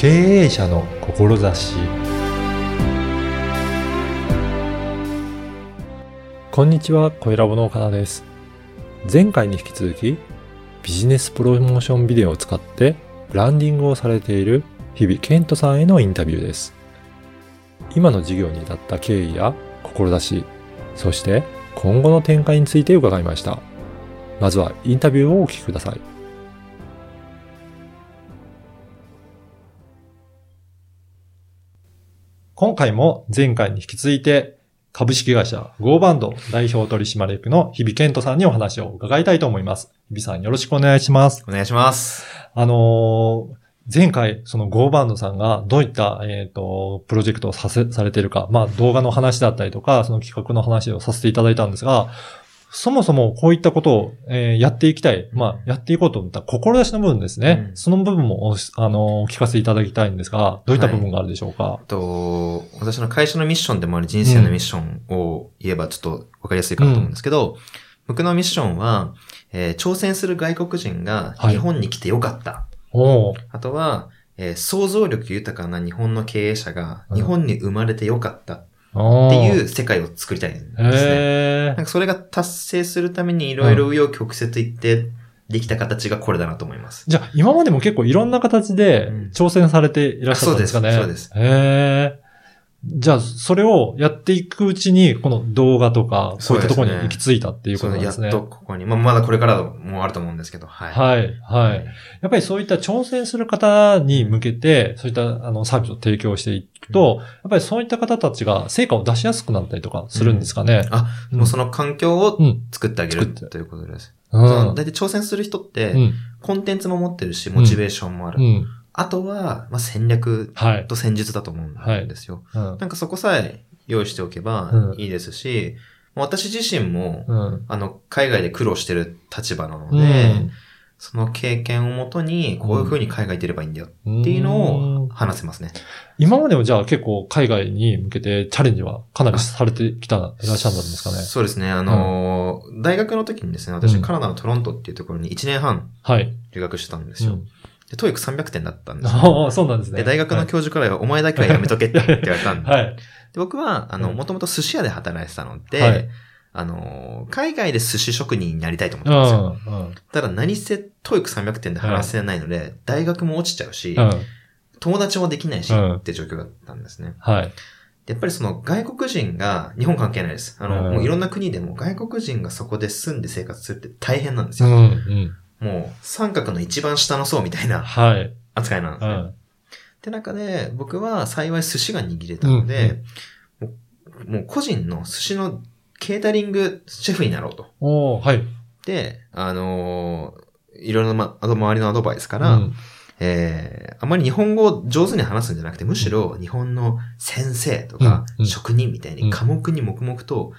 経営者の志こんにちは、小ラボの岡田です。前回に引き続き、ビジネスプロモーションビデオを使ってブランディングをされている日々健人さんへのインタビューです。今の事業に至った経緯や志、そして今後の展開について伺いました。まずはインタビューをお聞きください。今回も前回に引き続いて株式会社ゴーバンド代表取締役の日比健人さんにお話を伺いたいと思います。日比さんよろしくお願いします。お願いします。あのー前回、そのゴーバンドさんがどういった、えっ、と、プロジェクトをさせ、されているか、まあ動画の話だったりとか、その企画の話をさせていただいたんですが、そもそもこういったことを、えーやっていきたい、まあやっていこうと思った志の部分ですね。うん。その部分もおあのーお聞かせいただきたいんですが、どういった部分があるでしょうか、と、私の会社のミッションでもある人生のミッションを言えばちょっとわかりやすいかなと思うんですけど、僕のミッションは、えー挑戦する外国人がはい。日本に来てよかった。おー。あとは、えー想像力豊かな日本の経営者がうん日本に生まれてよかった。っおーていう世界を作りたいんですね。へなんかそれが達成するためにいろいろ紆余曲折言ってできた形がこれだなと思います。じゃあ、今までも結構いろんな形でうん挑戦されていらっしゃったんですかね。そうですそうへえ。じゃあ、それをやっていくうちに、この動画とか、こういったところに行き着いたっていうことなんですね。そうやっとここに、まあ、まだこれからもあると思うんですけど、はい。はい、はい。やっぱりそういった挑戦する方に向けて、そういったあのサービスを提供していくと、やっぱりそういった方たちが成果を出しやすくなったりとかするんですかね。あ、もうその環境をうん。作ってあげる作ってということです。うん。その大体挑戦する人って、うん。コンテンツも持ってるし、モチベーションもある。うん。あとは、まあ、戦略はい。と戦術だと思うんですよ。うん。なんかそこさえ用意しておけばうんいいですし、私自身も、うん。あの、海外で苦労してる立場なのうで、んその経験をもとに、こういう風に海外出ればいいんだよっっていうのを話せますね。今までもじゃあ結構海外に向けてチャレンジはかなりされてきた、いらっしゃんですかね。そうですね。あのー大学の時にですね、私、うんカナダのトロントっていうところに1年半はい。留学してたんですよ。うん。で、 TOEIC 300点だったんですよ。そうなんですね。で、大学の教授からは、お前だけはやめとけって言われたんで。はい。で僕は、あの、うんもともと寿司屋で働いてたので、はいあのー海外で寿司職人になりたいと思ってたんですよ。ん。うん。ただ何せ、 TOEIC 300点で話せないので、大学も落ちちゃうし、うん。友達もできないし、うんって状況だったんですね。はい。でやっぱりその外国人が、日本関係ないです。あの、うんもういろんな国でも外国人がそこで住んで生活するって大変なんですうん。よ。うん。もう三角の一番下の層みたいなはい。扱いなんですね。うん。って中で、僕は幸い寿司が握れたので、もうもう個人の寿司のケータリングシェフになろうと。おーはい。で、あのーいろいろな、ま、あと周りのアドバイスから、うんえー、あまり日本語を上手に話すんじゃなくて、むしろ日本の先生とか、うんうん職人みたいうんに科目に黙々と、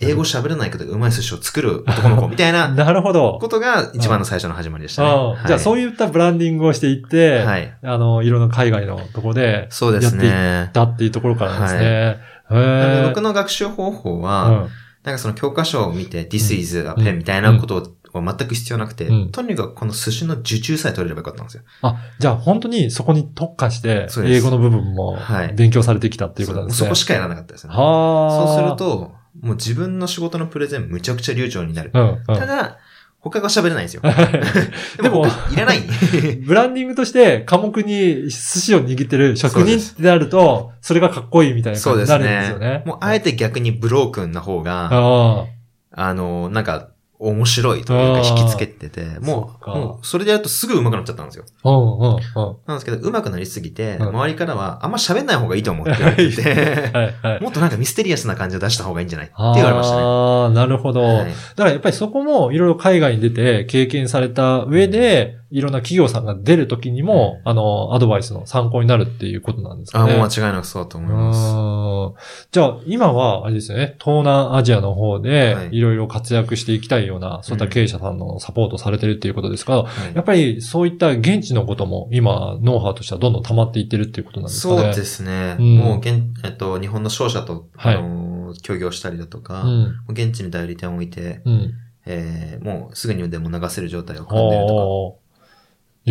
英語喋れないけどうまい寿司を作る男の子みたいななるほど。ことが一番の最初の始まりでしたね。はいじゃあそういったブランディングをしていって、はい。あの、いろんな海外のところで、そうですやっていね。だっていうところからですね。へなのでえ。僕の学習方法は、うんなんかその教科書を見て、This is a うん pen みたいなことは全く必要なくて、うんとにかくこの寿司の受注さえ取れればよかったんですよ。あ、じゃあ本当にそこに特化して、英語の部分もはい勉強されてきたっていうことなんですね。そそこしかやらなかったですね。はあ。そうする、と、もう自分の仕事のプレゼンむちゃくちゃ流暢になる。うん、うん。ただ、他が喋れないんですよ。でもいらない。ブランディングとして、科目に寿司を握ってる職人ってなると、それがかっこいいみたいなそうです感じになるんですよねね。。もうあえて逆にブロークンな方が、ああの、なんか、面白いというか引きつけてて、もう、もうそれでやるとすぐ上手くなっちゃったんですよ。あ。うんうんうん。なんですけど、上手くなりすぎて、うん周りからは、あんま喋んない方がいいと思うって言われて。もっとなんかミステリアスな感じを出した方がいいんじゃないって言われましたね。ああ、なるほど。はいだからやっぱりそこもいろいろ海外に出て経験された上で、いろんな企業さんが出るときにも、あの、アドバイスの参考になるっていうことなんですかあ、ね。もう間違いなくそうだと思います。うんじゃあ、今は、あれですよね、東南アジアの方では、いいろいろ活躍していきたいような、そういった経営者さんのサポートされてるっていうことですが、はいやっぱりそういった現地のことも今、ノウハウとしてはどんどん溜まっていってるっていうことなんですかね。そうですね。うんもう現、えっと、日本の商社と、はいあのー協業したりだとか、うん。現地に代理店を置いて、うん。えーもうすぐにでも流せる状態を組んでると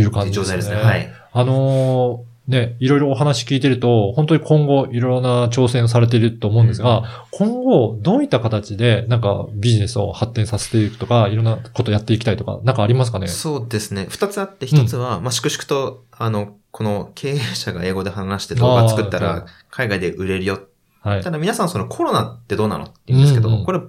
いうか、感じですね。状態ですね。はい。あのーね、いろいろお話聞いてると、本当に今後いろんな挑戦されていると思うんですが、今後どういった形でなんかビジネスを発展させていくとか、いろんなことやっていきたいとか、なんかありますかね？そうですね。二つあって、一つは、まあ、粛々と、あの、この経営者が英語で話して動画作ったら、海外で売れるよ。はいた。だ皆さんそのコロナってどうなのって言うんですけど、うんうんこれ、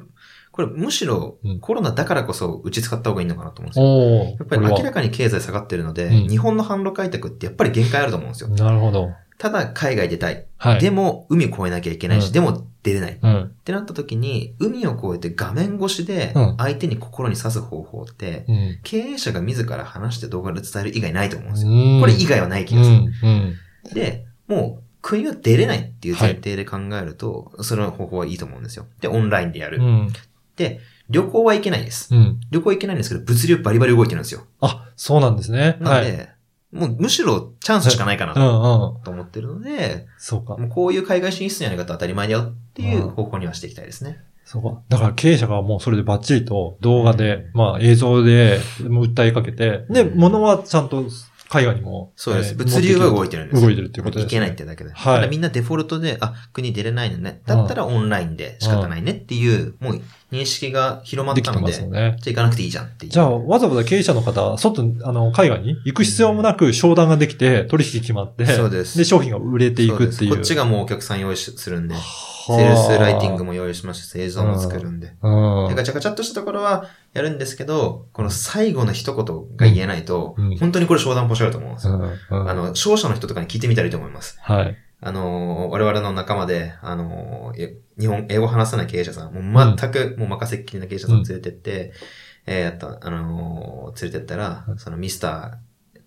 これむしろうんコロナだからこそうち使った方がいいのかなと思うんですよ。おーやっぱり明らかに経済下がってるので、うん日本の販路開拓ってやっぱり限界あると思うんですよ。なるほど。ただ海外出たい。はい。でも海越えなきゃいけないし、うんでも出れない。っうん。てなった時に、海を越えて画面越しでうん相手に心に刺す方法って、うん。経営者が自ら話して動画で伝える以外ないと思うんですよ。うんこれ以外はない気うがする。ん。うん。で、もう国は出れないっていう前提で考えると、その方法はいいと思うんですよ。で、オンラインでやる。うん。で、旅行はいけないです。うん。旅行はいけないんですけど、物流バリバリ動いてるんですよ。あ、そうなんですね。なので、もうむしろチャンスしかないかなうんとうん。思ってるので、そうか。もうこういう海外進出のやり方当たり前だよっていう方向にはしていきたいですね。そうか。だから経営者がもうそれでバッチリと動画で、まあ映像で訴えかけて、で、うん物はちゃんと海外にも。そうです。えー物流は動いてるんですよ。動いてるっていうことです、いけないってだけで。はいただみんなデフォルトで、あ、国出れないのね。だったらオンラインで仕方ないねっていう、もう認識が広まったので、できてますじゃ。あ行かなくていいじゃんって。じゃあ、わざわざ経営者の方、外、あの、海外に行く必要もなく商談ができて、取引決まって、そうですで、商品が売れていくっていう。そですこっちがもうお客さん用意しするんで、はセールスライティングも用意しましたし、映像も作るんで。うん。でガチャガチャっとしたところはやるんですけど、この最後の一言が言えないと、うん本当にこれ商談ポシャると思うんですよ。あの、商社の人とかに聞いてみたらいいと思います。はい。あのー、我々の仲間で、あの日本、英語話さない経営者さん、もう全く、もう任せっきりな経営者さん連れてって、えーやった、あのー連れてったら、そのミスタ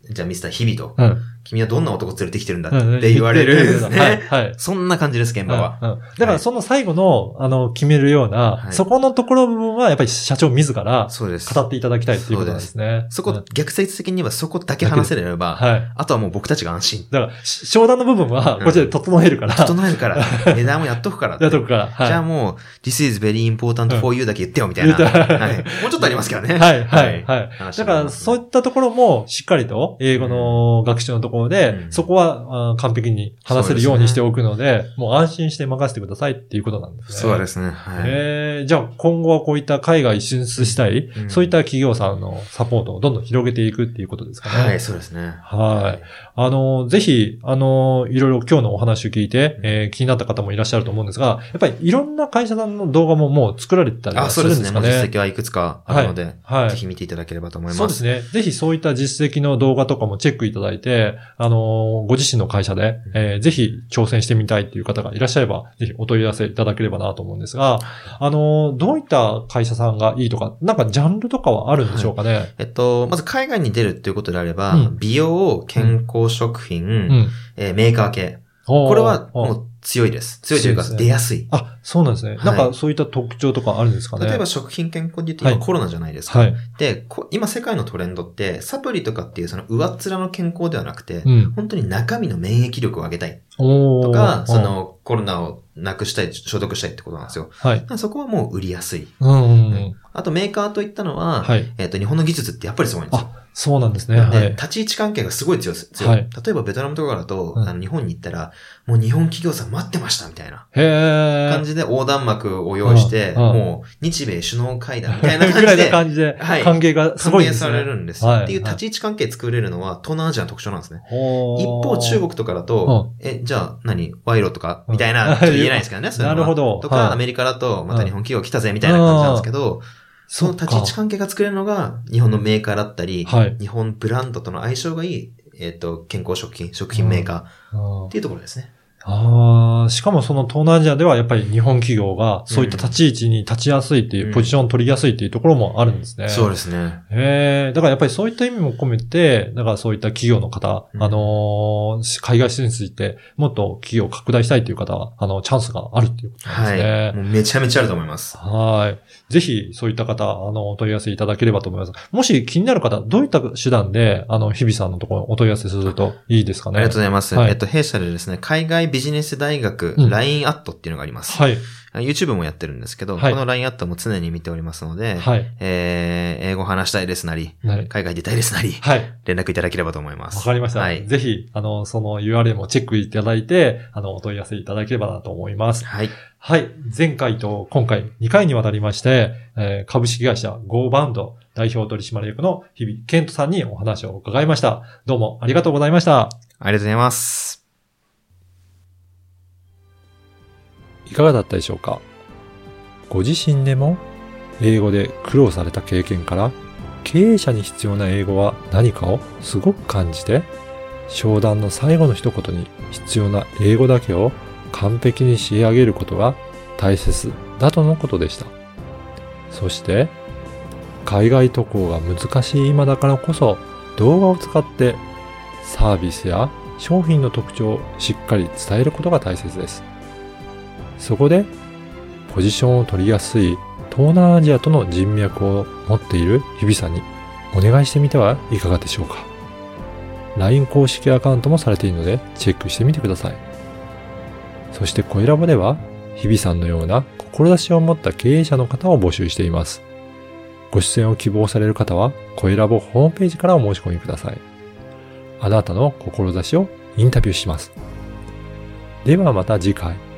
ー、じゃあミスター日々と、うん。君はどんな男連れてきてるんだうんって言われるんですね。はい。はい。そんな感じです、現場は。うんうんだからその最後の、あの、決めるような、はいそこのところの部分は、やっぱり社長自らそうです。語っていただきたいっていうことなんですね。そこ、うん逆説的に言えばそこだけ話せれば、はい。あとはもう僕たちが安心。だから、し商談の部分は、こっちで整えるから、整えるから、値段もやっとくから。やっとくから、はい。じゃあもう、this is very important for you だけ言ってよ、みたいな。はい。もうちょっとありますけどね。はい、はい、はい。話だから、そういったところも、しっかりと、英語の学習のところで、うんそこはあ完璧に話せるようにしておくので、もう安心して任せてくださいっていうことなんですね。そうですね。はい。えー、じゃあ今後はこういった海外進出したい、うんそういった企業さんのサポートをどんどん広げていくっていうことですかね。はい、そうですね。はい。あの、ぜひ、あの、いろいろ今日のお話を聞いて、えー気になった方もいらっしゃると思うんですが、やっぱりいろんな会社さんの動画ももう作られてたりはあ、すそうですね。もうるんですかね？実績はいくつかあるので、はいぜひ見ていただければと思います。そうですね。ぜひそういった実績の動画とかもチェックいただいて、あの、ご自身の会社で、えーぜひ挑戦してみたいっていう方がいらっしゃれば、ぜひお問い合わせいただければなと思うんですが、あの、どういった会社さんがいいとか、なんかジャンルとかはあるんでしょうかね？えっと、まず海外に出るっていうことであれば、うん美容、健康食品、うん。えーメーカー系。ここれはもう強いです。強いというか出やすい。あ、そうなんですね。はいなんかそういった特徴とかあるんですかね。例えば食品健康で言ってはい今コロナじゃないですか。はい。で、こ今世界のトレンドって、サプリとかっていうその上っ面の健康ではなくて、うん。本当に中身の免疫力を上げたいとか、そ、のコロナをなくしたい、消毒したいってことなんですよ。はい。そこはもう売りやすい。うんうんうん。あとメーカーといったのは、はい。えっ、と、日本の技術ってやっぱりすごいんですよ。そうなんですね。で、はい。立ち位置関係がすごい強いです。強いはい例えばベトナムとかだと、うんあの日本に行ったら、もう日本企業さん待ってましたみたいな。感じで横断幕を用意して、もう日米首脳会談みたいな感ぐらいのじで、感じで、はい歓迎がす歓迎ごいんですね。されるんですよ。はいっていう立ち位置関係作れるのは東南アジアの特徴なんですね。一方中国とかだと、え、じゃあ何？賄賂とか？みたいな、うんちょっと言えないですけどね。なるほどとか、はいアメリカだと、また日本企業来たぜみたいな感じなんですけど、その立ち位置関係が作れるのが、日本のメーカーだったり、はい日本ブランドとの相性がいい、えっ、と、健康食品、食品メーカーうんっていうところですね。ああ、しかもその東南アジアではやっぱり日本企業がそういった立ち位置に立ちやすいっていう、うんポジションを取りやすいっていうところもあるんですね。そうですね。へえ、だからやっぱりそういった意味も込めて、だからそういった企業の方、うんあのー海外進出して、もっと企業を拡大したいという方は、あの、チャンスがあるっていうことですね。はい。もうめちゃめちゃあると思います。はい。ぜひ、そういった方、あの、お問い合わせいただければと思います。もし気になる方、どういった手段で、あの、日々さんのところにお問い合わせするといいですかね。ありがとうございます。はいえっと、弊社でですね、海外ビジネス大学うん LINE アットっていうのがあります。はい。YouTube もやってるんですけど、はいこの LINE アットも常に見ておりますので、はい。えー英語話したいですなり、なる海外出たいですなり、はい。連絡いただければと思います。わかりました。はい。ぜひ、あの、その URL もチェックいただいて、あの、お問い合わせいただければなと思います。はい。はい。前回と今回2回にわたりまして、えー株式会社 Go バンド代表取締役の日々健人さんにお話を伺いました。どうもありがとうございました。ありがとうございます。いかがだったでしょうか？ご自身でも英語で苦労された経験から経営者に必要な英語は何かをすごく感じて商談の最後の一言に必要な英語だけを完璧に仕上げることが大切だとのことでした。そして海外渡航が難しい今だからこそ動画を使ってサービスや商品の特徴をしっかり伝えることが大切です。そこで、ポジションを取りやすい東南アジアとの人脈を持っている日比さんにお願いしてみてはいかがでしょうか。LINE 公式アカウントもされているのでチェックしてみてください。そしてコイラボでは日比さんのような志を持った経営者の方を募集しています。ご出演を希望される方はコイラボホームページからお申し込みください。あなたの志をインタビューします。ではまた次回。